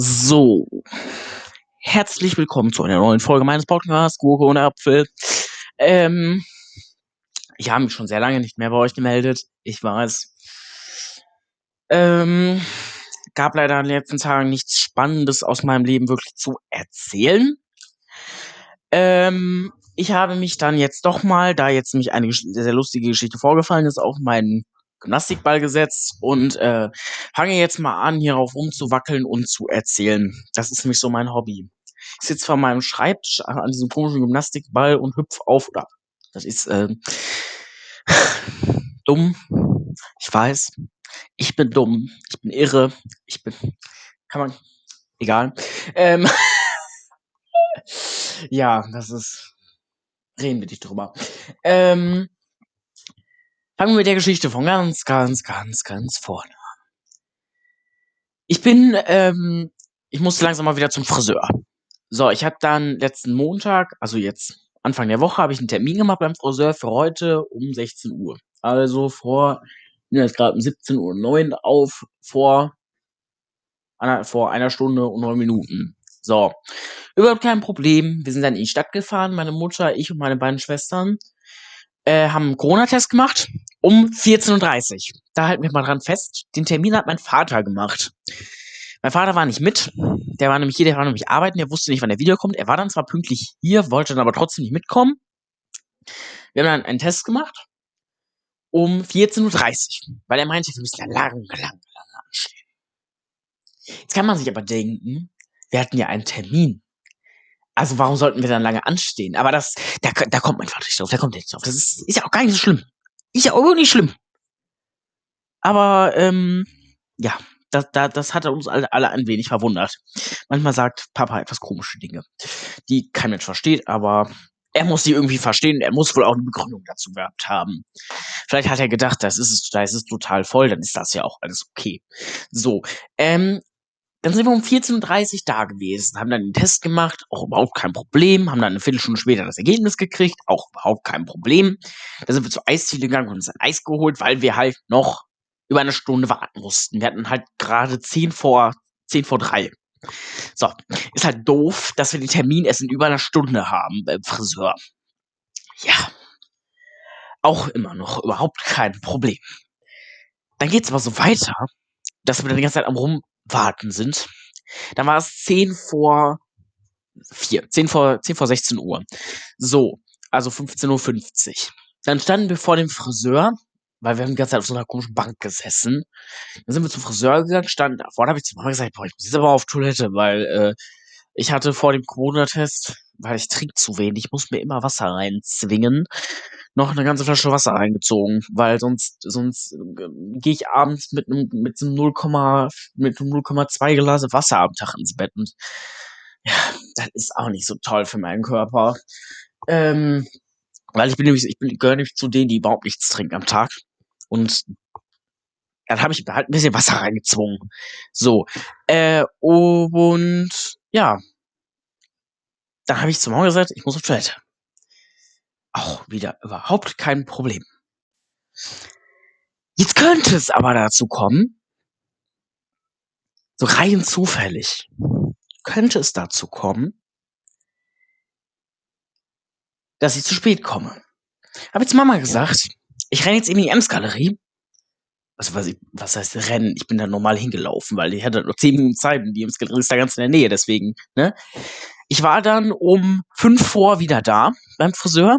So, herzlich willkommen zu einer neuen Folge meines Podcasts Gurke und Apfel. Ähm, ich habe mich schon sehr lange nicht mehr bei euch gemeldet. Ich weiß. Ähm, gab leider in den letzten Tagen nichts Spannendes aus meinem Leben wirklich zu erzählen. Ähm, ich habe mich dann jetzt doch mal, da jetzt nämlich eine sehr, lustige Geschichte vorgefallen ist, auf meinen Gymnastikball gesetzt und äh, fange jetzt mal an, hierauf rumzuwackeln und zu erzählen. Das ist nämlich so mein Hobby. Ich sitze vor meinem Schreibtisch an diesem komischen Gymnastikball und hüpf auf oder das ist äh, dumm. Ich weiß. Ich bin dumm. Ich bin irre. Ich bin. Kann man. Egal. Ähm, ja, das ist. Reden wir nicht drüber. Ähm, Fangen wir mit der Geschichte von ganz, ganz, ganz, ganz vorne an. Ich bin, ähm, ich musste langsam mal wieder zum Friseur. So, ich habe dann letzten Montag, also jetzt Anfang der Woche, habe ich einen Termin gemacht beim Friseur für heute um 16 Uhr. Also vor, ich bin jetzt gerade um 17.09 Uhr auf, vor einer, vor einer Stunde und neun Minuten. So, überhaupt kein Problem. Wir sind dann in die Stadt gefahren, meine Mutter, ich und meine beiden Schwestern äh, haben einen Corona-Test gemacht um 14.30 Uhr. Da halten wir mal dran fest. Den Termin hat mein Vater gemacht. Mein Vater war nicht mit. Der war nämlich hier, der war nämlich arbeiten. Der wusste nicht, wann er wiederkommt. Er war dann zwar pünktlich hier, wollte dann aber trotzdem nicht mitkommen. Wir haben dann einen Test gemacht. Um 14.30 Uhr. Weil er meinte, wir müssen ja lang, lang, lang anstehen. Jetzt kann man sich aber denken, wir hatten ja einen Termin. Also warum sollten wir dann lange anstehen? Aber das, da, da kommt mein Vater nicht drauf, der kommt nicht drauf. Das ist, ist ja auch gar nicht so schlimm. Ist ja auch nicht schlimm. Aber, ähm, ja, das, das, das hat uns alle, alle ein wenig verwundert. Manchmal sagt Papa etwas komische Dinge, die kein Mensch versteht, aber er muss sie irgendwie verstehen. Er muss wohl auch eine Begründung dazu gehabt haben. Vielleicht hat er gedacht, das ist es, da ist es total voll, dann ist das ja auch alles okay. So, ähm, dann sind wir um 14.30 Uhr da gewesen, haben dann den Test gemacht, auch überhaupt kein Problem, haben dann eine Viertelstunde später das Ergebnis gekriegt, auch überhaupt kein Problem. Dann sind wir zur Eisdiele gegangen und uns ein Eis geholt, weil wir halt noch über eine Stunde warten mussten. Wir hatten halt gerade 10 vor, 10 vor 3. So, ist halt doof, dass wir den Termin erst in über einer Stunde haben beim Friseur. Ja, auch immer noch überhaupt kein Problem. Dann geht's aber so weiter, dass wir dann die ganze Zeit am rum warten sind. Dann war es 10 vor 4, 10 vor, 10 vor 16 Uhr. So, also 15.50 Uhr. Dann standen wir vor dem Friseur, weil wir haben die ganze Zeit auf so einer komischen Bank gesessen. Dann sind wir zum Friseur gegangen, standen da habe ich zu Mama gesagt, boah, ich muss jetzt aber auf Toilette, weil äh, ich hatte vor dem Corona-Test, weil ich trinke zu wenig, muss mir immer Wasser reinzwingen noch eine ganze Flasche Wasser reingezogen, weil sonst sonst äh, gehe ich abends mit einem mit so 0, mit 0,2 Glas Wasser am Tag ins Bett und ja, das ist auch nicht so toll für meinen Körper. Ähm, weil ich bin nämlich, ich bin, gehöre nämlich zu denen, die überhaupt nichts trinken am Tag. Und dann habe ich halt ein bisschen Wasser reingezwungen. So. Äh, und ja. Dann habe ich zum Morgen gesagt, ich muss auf Toilette auch wieder überhaupt kein Problem. Jetzt könnte es aber dazu kommen, so rein zufällig, könnte es dazu kommen, dass ich zu spät komme. Habe jetzt Mama gesagt, ich renne jetzt in die Ems-Galerie. Also was, was heißt rennen? Ich bin da normal hingelaufen, weil ich hatte nur 10 Minuten Zeit und die Ems-Galerie ist da ganz in der Nähe, deswegen, ne? Ich war dann um fünf vor wieder da beim Friseur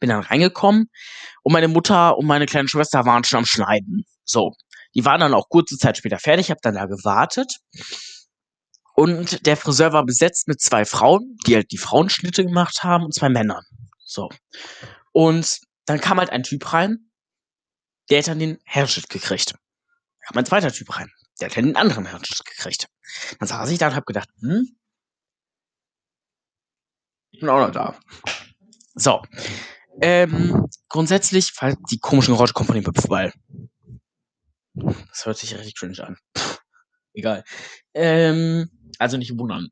bin dann reingekommen und meine Mutter und meine kleine Schwester waren schon am Schneiden. So, die waren dann auch kurze Zeit später fertig, habe dann da gewartet. Und der Friseur war besetzt mit zwei Frauen, die halt die Frauenschnitte gemacht haben und zwei Männern. So. Und dann kam halt ein Typ rein, der hat dann den Herrenschnitt gekriegt. Da kam ein zweiter Typ rein, der hat dann den anderen Herrenschnitt gekriegt. Dann saß ich da und hab gedacht, hm, ich bin auch noch da. So. Ähm, grundsätzlich, falls die komischen Geräusche kommen von dem Hüpfball. Das hört sich richtig cringe an. Pff, egal. Ähm, also nicht wundern.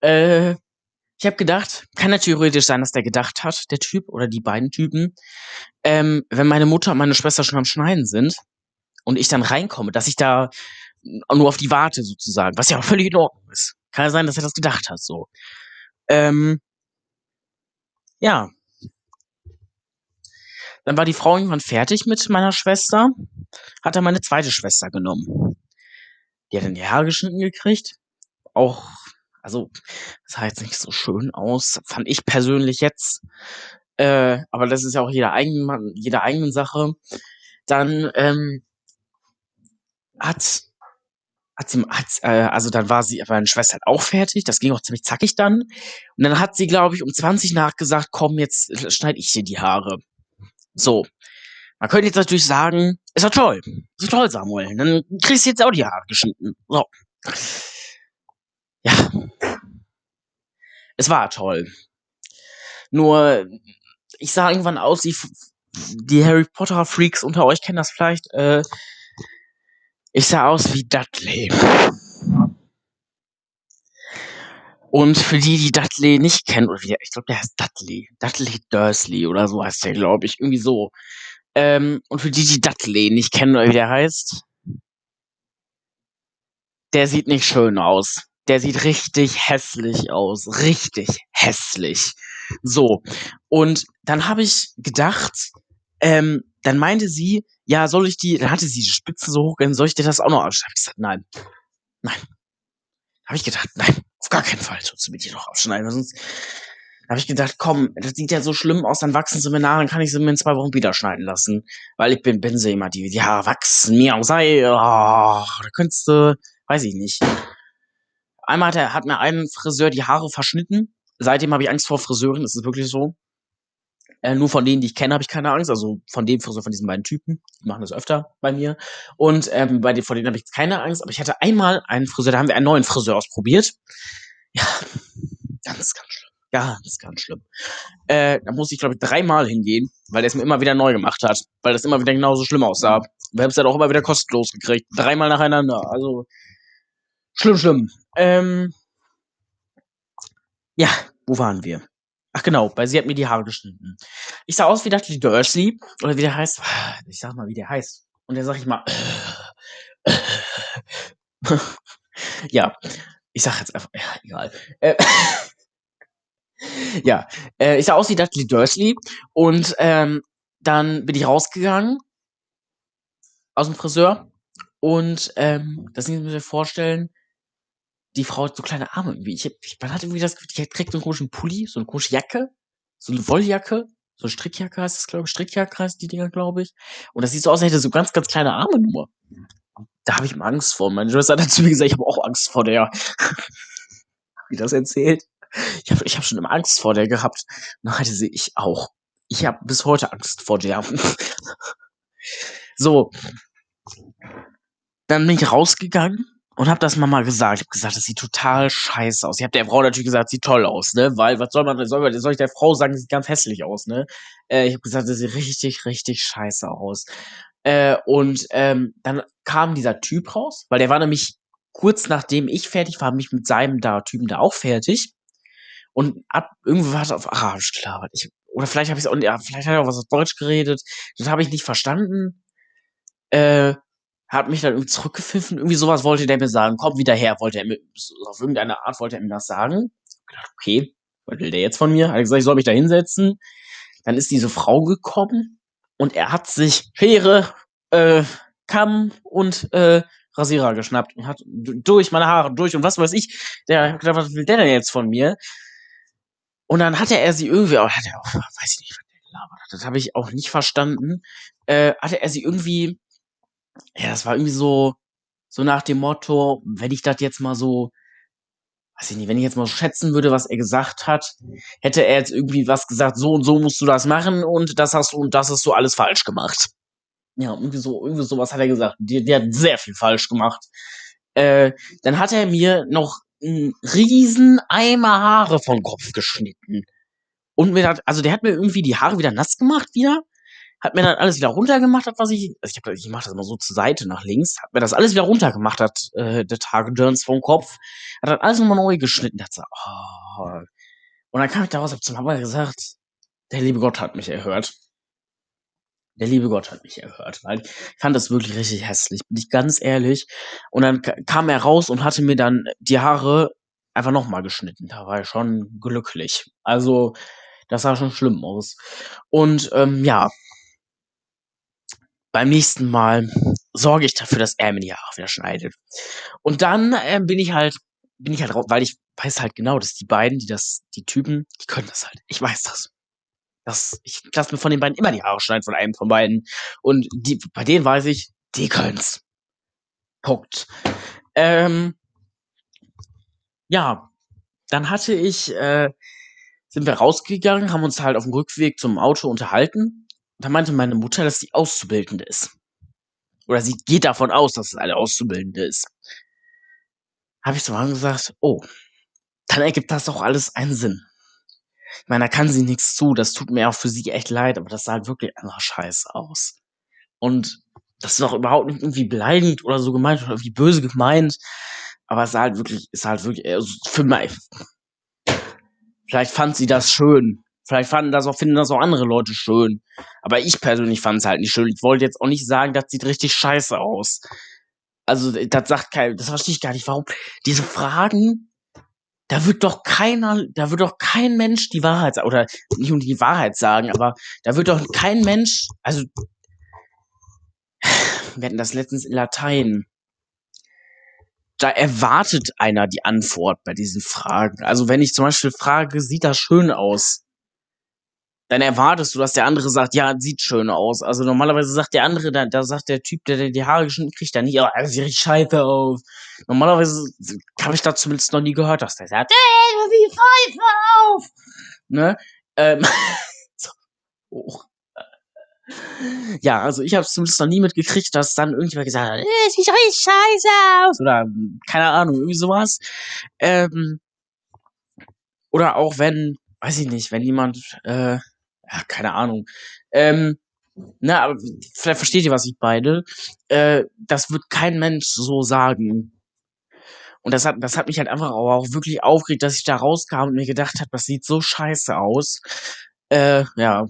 Äh, ich habe gedacht, kann ja theoretisch sein, dass der gedacht hat, der Typ oder die beiden Typen, ähm, wenn meine Mutter und meine Schwester schon am Schneiden sind und ich dann reinkomme, dass ich da nur auf die warte sozusagen, was ja auch völlig in Ordnung ist. Kann ja sein, dass er das gedacht hat, so. Ähm, ja. Dann war die Frau irgendwann fertig mit meiner Schwester, hat dann meine zweite Schwester genommen. Die hat dann die Haare geschnitten gekriegt. Auch, also, das sah jetzt nicht so schön aus, fand ich persönlich jetzt. Äh, aber das ist ja auch jeder eigenen, jeder eigenen Sache. Dann ähm, hat hat sie, hat, äh, also dann war sie, meine Schwester halt auch fertig, das ging auch ziemlich zackig dann. Und dann hat sie, glaube ich, um 20 nach gesagt, komm, jetzt schneide ich dir die Haare. So. Man könnte jetzt natürlich sagen, ist doch toll. Ist doch toll, Samuel. Dann kriegst du jetzt auch die Haare geschnitten. So. Ja. Es war toll. Nur, ich sah irgendwann aus, die, die Harry Potter Freaks unter euch kennen das vielleicht, äh, ich sah aus wie Dudley. Und für die, die Dudley nicht kennen, oder wie, ich glaube, der heißt Dudley. Dudley Dursley oder so heißt der, glaube ich. Irgendwie so. Ähm, und für die, die Dudley nicht kennen, oder wie der heißt, der sieht nicht schön aus. Der sieht richtig hässlich aus. Richtig hässlich. So. Und dann habe ich gedacht, ähm, dann meinte sie, ja, soll ich die, dann hatte sie die Spitze so hoch, soll ich dir das auch noch abschneiden? Ich gesagt, nein. Nein. Habe ich gedacht, nein, auf gar keinen Fall sollst du mir die noch abschneiden, weil sonst habe ich gedacht, komm, das sieht ja so schlimm aus, dann wachsen sie mir nach, dann kann ich sie mir in zwei Wochen wieder schneiden lassen. Weil ich bin, bin sie immer, die, die Haare wachsen mir aus, sei, oh, da könntest du, weiß ich nicht. Einmal hat, er, hat mir ein Friseur die Haare verschnitten. Seitdem habe ich Angst vor Friseuren, das ist wirklich so. Äh, nur von denen, die ich kenne, habe ich keine Angst. Also von dem Friseur, von diesen beiden Typen. Die machen das öfter bei mir. Und ähm, bei den, von denen habe ich keine Angst. Aber ich hatte einmal einen Friseur, da haben wir einen neuen Friseur ausprobiert. Ja, ganz, ganz schlimm. Ganz, ganz schlimm. Äh, da musste ich, glaube ich, dreimal hingehen, weil der es mir immer wieder neu gemacht hat. Weil das immer wieder genauso schlimm aussah. Wir haben es dann auch immer wieder kostenlos gekriegt. Dreimal nacheinander. Also, schlimm, schlimm. Ähm, ja, wo waren wir? Ach genau, weil sie hat mir die Haare geschnitten. Ich sah aus wie Dudley Dursley, oder wie der heißt. Ich sag mal, wie der heißt. Und dann sag ich mal, ja, ich sag jetzt einfach, ja, egal. Äh, ja, äh, ich sah aus wie Dudley Dursley und ähm, dann bin ich rausgegangen aus dem Friseur und ähm, das müssen Sie mir vorstellen, die Frau hat so kleine Arme irgendwie. Ich, ich, man hat irgendwie das Gefühl, die trägt so einen komischen Pulli, so eine komische Jacke, so eine Wolljacke, so eine Strickjacke heißt das, glaube ich, Strickjacke heißt die Dinger, glaube ich. Und das sieht so aus, als hätte so ganz, ganz kleine Arme nur. Da habe ich mal Angst vor. Meine Schwester hat zu mir gesagt, ich habe auch Angst vor der. Wie das erzählt? Ich habe ich hab schon immer Angst vor der gehabt. Hatte sie ich auch. Ich habe bis heute Angst vor der. so. Dann bin ich rausgegangen und hab das Mama gesagt. Ich hab gesagt, das sieht total scheiße aus. Ich hab der Frau natürlich gesagt, sieht toll aus, ne? Weil, was soll man, soll, soll ich der Frau sagen, sieht ganz hässlich aus, ne? Äh, ich hab gesagt, das sieht richtig, richtig scheiße aus. Äh, und ähm, dann kam dieser Typ raus, weil der war nämlich kurz nachdem ich fertig war, mich mit seinem da Typen da auch fertig. Und ab irgendwie war es auf Arabisch klar. Ich, oder vielleicht habe ich ja, vielleicht hat er auch was auf Deutsch geredet. Das habe ich nicht verstanden. Äh, hat mich dann irgendwie zurückgepfiffen. Irgendwie sowas wollte der mir sagen. Komm wieder her, wollte er mir, auf irgendeine Art wollte er mir das sagen. Ich gedacht, okay, was will der jetzt von mir? Hat gesagt, ich soll mich da hinsetzen. Dann ist diese Frau gekommen und er hat sich Schere, äh, Kamm und äh, Rasierer geschnappt und hat durch meine Haare durch und was weiß ich. Der gedacht, was will der denn jetzt von mir? Und dann hatte er sie irgendwie, auch, hat er auch, weiß ich nicht, was der gelabert hat, das habe ich auch nicht verstanden, äh, hatte er sie irgendwie ja, das war irgendwie so, so nach dem Motto, wenn ich das jetzt mal so, weiß ich nicht, wenn ich jetzt mal schätzen würde, was er gesagt hat, hätte er jetzt irgendwie was gesagt, so und so musst du das machen und das hast du und das hast du alles falsch gemacht. Ja, irgendwie so, irgendwie sowas hat er gesagt. Der, der hat sehr viel falsch gemacht. Äh, dann hat er mir noch einen riesen Eimer Haare vom Kopf geschnitten. Und mir hat, also der hat mir irgendwie die Haare wieder nass gemacht wieder hat mir dann alles wieder runtergemacht, hat, was ich, also ich, hab, ich mache das immer so zur Seite nach links, hat mir das alles wieder runtergemacht, hat äh, der Tage Jones vom Kopf, hat dann alles nochmal neu geschnitten, hat so, oh. Und dann kam ich daraus, hab zum Papa gesagt, der liebe Gott hat mich erhört. der liebe Gott hat mich erhört, weil ich fand das wirklich richtig hässlich, bin ich ganz ehrlich. Und dann kam er raus und hatte mir dann die Haare einfach nochmal geschnitten. Da war ich schon glücklich. Also, das sah schon schlimm aus. Und ähm, ja, beim nächsten Mal sorge ich dafür, dass er mir die Haare wieder schneidet. Und dann ähm, bin ich halt, bin ich halt raus, weil ich weiß halt genau, dass die beiden, die das, die Typen, die können das halt. Ich weiß das. Das, ich lasse mir von den beiden immer die Haare schneiden, von einem von beiden. Und die, bei denen weiß ich, die können's. Punkt. Ähm, ja, dann hatte ich, äh, sind wir rausgegangen, haben uns halt auf dem Rückweg zum Auto unterhalten. Da meinte meine Mutter, dass sie Auszubildende ist. Oder sie geht davon aus, dass es eine Auszubildende ist. Habe ich so gesagt, oh, dann ergibt das auch alles einen Sinn. Ich meine, da kann sie nichts zu, das tut mir auch für sie echt leid, aber das sah halt wirklich einfach scheiße aus. Und das ist auch überhaupt nicht irgendwie beleidigend oder so gemeint oder irgendwie böse gemeint, aber es sah halt wirklich, ist halt wirklich, also für mich. Vielleicht fand sie das schön. Vielleicht fanden das auch, finden das auch andere Leute schön. Aber ich persönlich fand es halt nicht schön. Ich wollte jetzt auch nicht sagen, das sieht richtig scheiße aus. Also, das sagt kein, das verstehe ich gar nicht. Warum? Diese Fragen, da wird doch keiner, da wird doch kein Mensch die Wahrheit sagen, oder nicht um die Wahrheit sagen, aber da wird doch kein Mensch, also, wir hatten das letztens in Latein. Da erwartet einer die Antwort bei diesen Fragen. Also, wenn ich zum Beispiel frage, sieht das schön aus? Dann erwartest du, dass der andere sagt, ja, sieht schön aus. Also normalerweise sagt der andere, da, da sagt der Typ, der, der die Haare geschnitten kriegt, dann nicht, oh, das sieht scheiße aus. Normalerweise habe ich da zumindest noch nie gehört, dass der sagt, ey, du siehst scheiße auf. Ne? Ähm, so. oh. Ja, also ich habe zumindest noch nie mitgekriegt, dass dann irgendjemand gesagt hat, ey, sieht richtig scheiße aus. Oder keine Ahnung, irgendwie sowas. Ähm, oder auch wenn, weiß ich nicht, wenn jemand, äh, ja, keine Ahnung. Ähm, na, aber vielleicht versteht ihr, was ich beide. Äh, das wird kein Mensch so sagen. Und das hat, das hat mich halt einfach auch wirklich aufgeregt, dass ich da rauskam und mir gedacht habe, das sieht so scheiße aus. Äh, ja.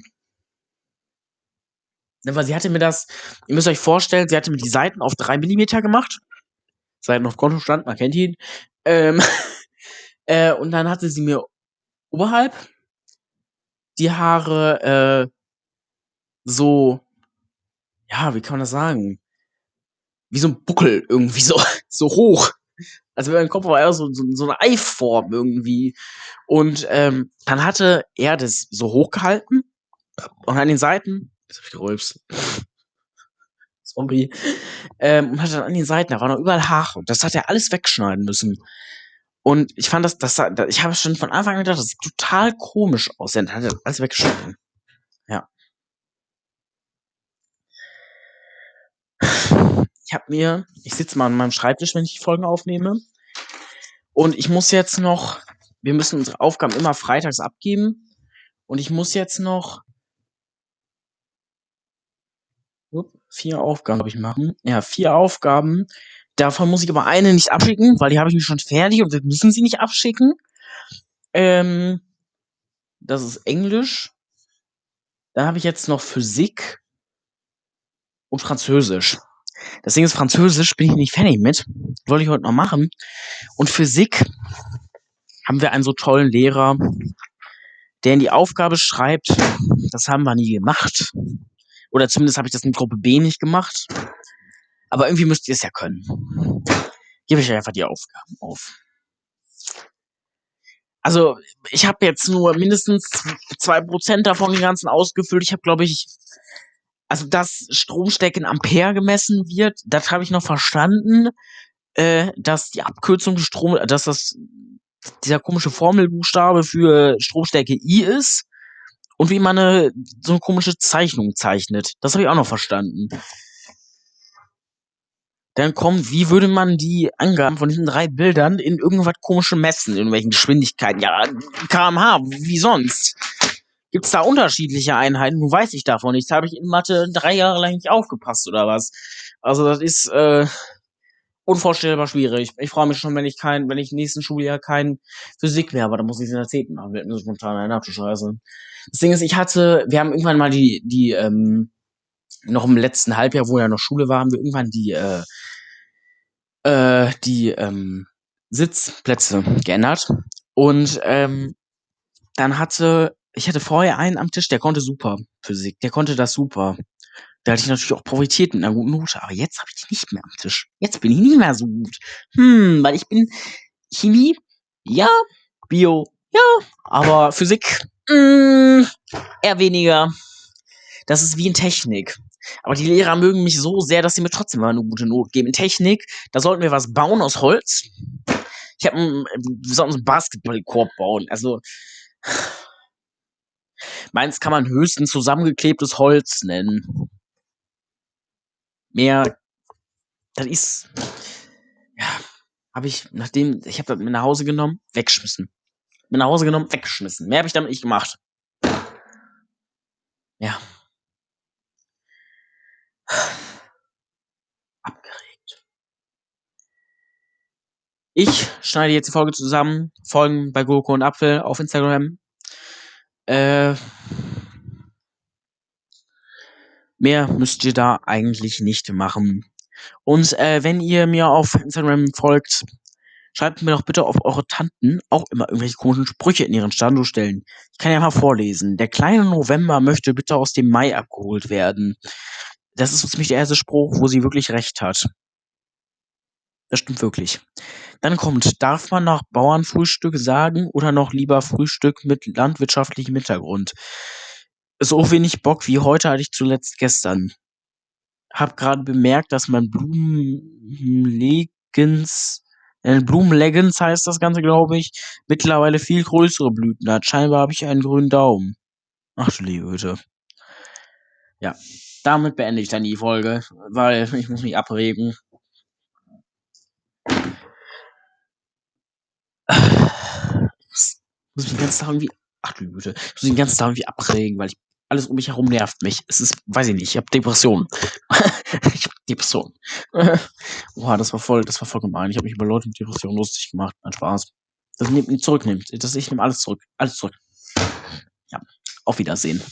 Aber sie hatte mir das, ihr müsst euch vorstellen, sie hatte mir die Seiten auf drei Millimeter gemacht. Seiten auf Kontostand, man kennt ihn. Ähm, äh, und dann hatte sie mir oberhalb die Haare äh, so, ja, wie kann man das sagen? Wie so ein Buckel irgendwie so, so hoch. Also mein Kopf war eher so, so, so eine Eiform irgendwie. Und ähm, dann hatte er das so hochgehalten und an den Seiten, jetzt hab ich gerülpst. Sorry. Ähm, und hatte dann an den Seiten, da waren noch überall Haare. Und das hat er alles wegschneiden müssen. Und ich fand das, das, das ich habe schon von Anfang an gedacht, das sieht total komisch aus. Dann hat er alles weggeschnitten. Ja. Ich habe mir, ich sitze mal an meinem Schreibtisch, wenn ich die Folgen aufnehme. Und ich muss jetzt noch, wir müssen unsere Aufgaben immer freitags abgeben. Und ich muss jetzt noch vier Aufgaben, glaube ich, machen. Ja, vier Aufgaben Davon muss ich aber eine nicht abschicken, weil die habe ich mir schon fertig und wir müssen sie nicht abschicken. Ähm, das ist Englisch. Dann habe ich jetzt noch Physik und Französisch. Das Ding ist, Französisch bin ich nicht fertig mit. Wollte ich heute noch machen. Und Physik haben wir einen so tollen Lehrer, der in die Aufgabe schreibt, das haben wir nie gemacht. Oder zumindest habe ich das in Gruppe B nicht gemacht. Aber irgendwie müsst ihr es ja können. Gebe ich einfach die Aufgaben auf. Also, ich habe jetzt nur mindestens zwei Prozent davon den ganzen ausgefüllt. Ich habe, glaube ich, also dass Stromstecken Ampere gemessen wird, das habe ich noch verstanden. Äh, dass die Abkürzung Strom, dass das dieser komische Formelbuchstabe für Stromstärke I ist und wie man eine so eine komische Zeichnung zeichnet. Das habe ich auch noch verstanden. Dann kommt, wie würde man die Angaben von diesen drei Bildern in irgendwas komische messen, in irgendwelchen Geschwindigkeiten? Ja, kmh, wie sonst? Gibt's da unterschiedliche Einheiten? Nun weiß ich davon nichts. Habe ich in Mathe drei Jahre lang nicht aufgepasst oder was? Also das ist äh, unvorstellbar schwierig. Ich freue mich schon, wenn ich kein, wenn ich nächsten Schuljahr kein Physik mehr, aber da muss ich es in der zehnten machen. Wird mir spontan ein Scheiße. Das Ding ist, ich hatte, wir haben irgendwann mal die, die, ähm, noch im letzten Halbjahr, wo ja noch Schule war, haben wir irgendwann die, äh, äh, die ähm, Sitzplätze geändert. Und ähm, dann hatte, ich hatte vorher einen am Tisch, der konnte super Physik, der konnte das super. Da hatte ich natürlich auch profitiert mit einer guten Note, aber jetzt habe ich die nicht mehr am Tisch. Jetzt bin ich nicht mehr so gut. Hm, weil ich bin Chemie, ja, Bio, ja, aber Physik, mh, hm, eher weniger. Das ist wie in Technik. Aber die Lehrer mögen mich so sehr, dass sie mir trotzdem mal eine gute Note geben. In Technik, da sollten wir was bauen aus Holz. Ich habe wir sollten einen Basketballkorb bauen. Also meins kann man höchstens zusammengeklebtes Holz nennen. Mehr, das ist, ja, habe ich, nachdem, ich habe das mit nach Hause genommen, weggeschmissen. Mit nach Hause genommen, weggeschmissen. Mehr habe ich damit nicht gemacht. Ich schneide jetzt die Folge zusammen. Folgen bei Gurke und Apfel auf Instagram. Äh, mehr müsst ihr da eigentlich nicht machen. Und äh, wenn ihr mir auf Instagram folgt, schreibt mir doch bitte auf eure Tanten auch immer irgendwelche komischen Sprüche in ihren Standort stellen. Ich kann ja mal vorlesen. Der kleine November möchte bitte aus dem Mai abgeholt werden. Das ist ziemlich der erste Spruch, wo sie wirklich recht hat. Das stimmt wirklich. Dann kommt, darf man noch Bauernfrühstück sagen oder noch lieber Frühstück mit landwirtschaftlichem Hintergrund? So wenig Bock wie heute hatte ich zuletzt gestern. Hab gerade bemerkt, dass mein Blumenlegens, äh, Blumenleggings heißt das Ganze, glaube ich, mittlerweile viel größere Blüten hat. Scheinbar habe ich einen grünen Daumen. Ach du liebe Güte. Ja, damit beende ich dann die Folge, weil ich muss mich abregen. Muss mich den ganzen Tag irgendwie, ach du Güte, muss mich den ganzen Tag irgendwie abregen, weil ich, alles um mich herum nervt mich. Es ist, weiß ich nicht, ich habe Depressionen. ich habe Depressionen. Boah, das war voll, das war voll gemein. Ich habe mich über Leute mit Depressionen lustig gemacht. Mein Spaß. Das nimmt zurücknimmt. Das, ich nehme alles zurück. Alles zurück. Ja. Auf Wiedersehen.